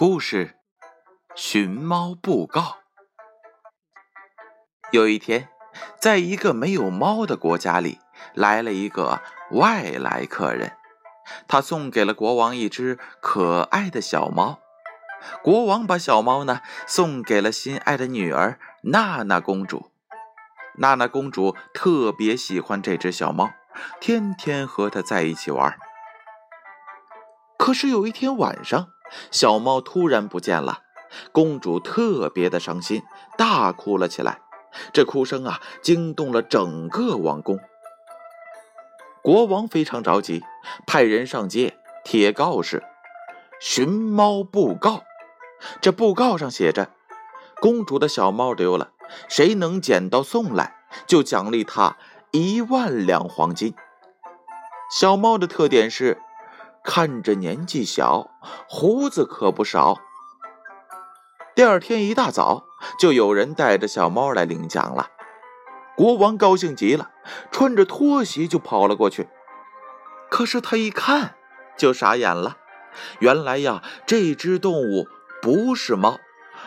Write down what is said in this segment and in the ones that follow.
故事：寻猫布告。有一天，在一个没有猫的国家里，来了一个外来客人。他送给了国王一只可爱的小猫。国王把小猫呢送给了心爱的女儿娜娜公主。娜娜公主特别喜欢这只小猫，天天和它在一起玩。可是有一天晚上，小猫突然不见了，公主特别的伤心，大哭了起来。这哭声啊，惊动了整个王宫。国王非常着急，派人上街贴告示：“寻猫布告。”这布告上写着：“公主的小猫丢了，谁能捡到送来，就奖励他一万两黄金。”小猫的特点是。看着年纪小，胡子可不少。第二天一大早，就有人带着小猫来领奖了。国王高兴极了，穿着拖鞋就跑了过去。可是他一看，就傻眼了。原来呀，这只动物不是猫，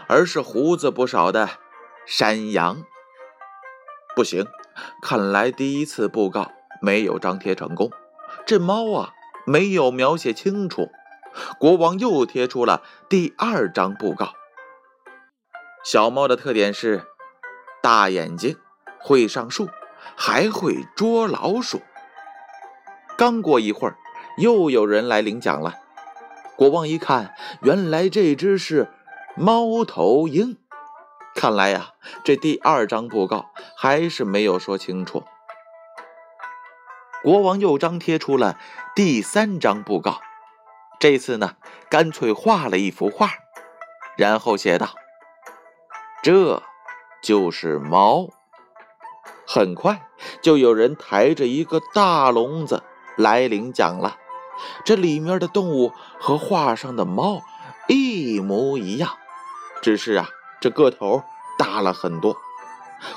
而是胡子不少的山羊。不行，看来第一次布告没有张贴成功。这猫啊！没有描写清楚，国王又贴出了第二张布告。小猫的特点是大眼睛，会上树，还会捉老鼠。刚过一会儿，又有人来领奖了。国王一看，原来这只是猫头鹰。看来呀，这第二张布告还是没有说清楚。国王又张贴出了第三张布告，这次呢，干脆画了一幅画，然后写道：“这就是猫。”很快就有人抬着一个大笼子来领奖了，这里面的动物和画上的猫一模一样，只是啊，这个头大了很多。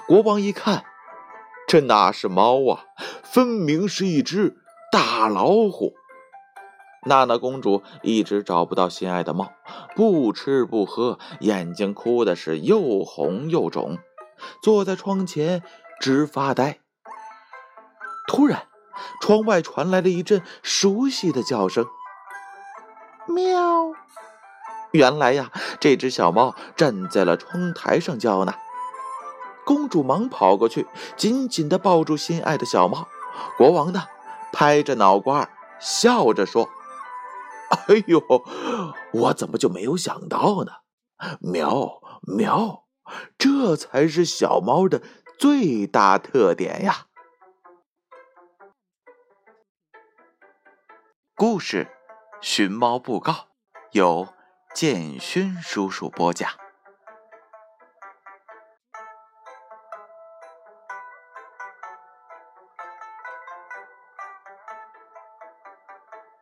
国王一看。这哪是猫啊，分明是一只大老虎！娜娜公主一直找不到心爱的猫，不吃不喝，眼睛哭的是又红又肿，坐在窗前直发呆。突然，窗外传来了一阵熟悉的叫声：“喵！”原来呀，这只小猫站在了窗台上叫呢。公主忙跑过去，紧紧地抱住心爱的小猫。国王呢，拍着脑瓜，笑着说：“哎呦，我怎么就没有想到呢？喵喵，这才是小猫的最大特点呀！”故事《寻猫布告》由建勋叔叔播讲。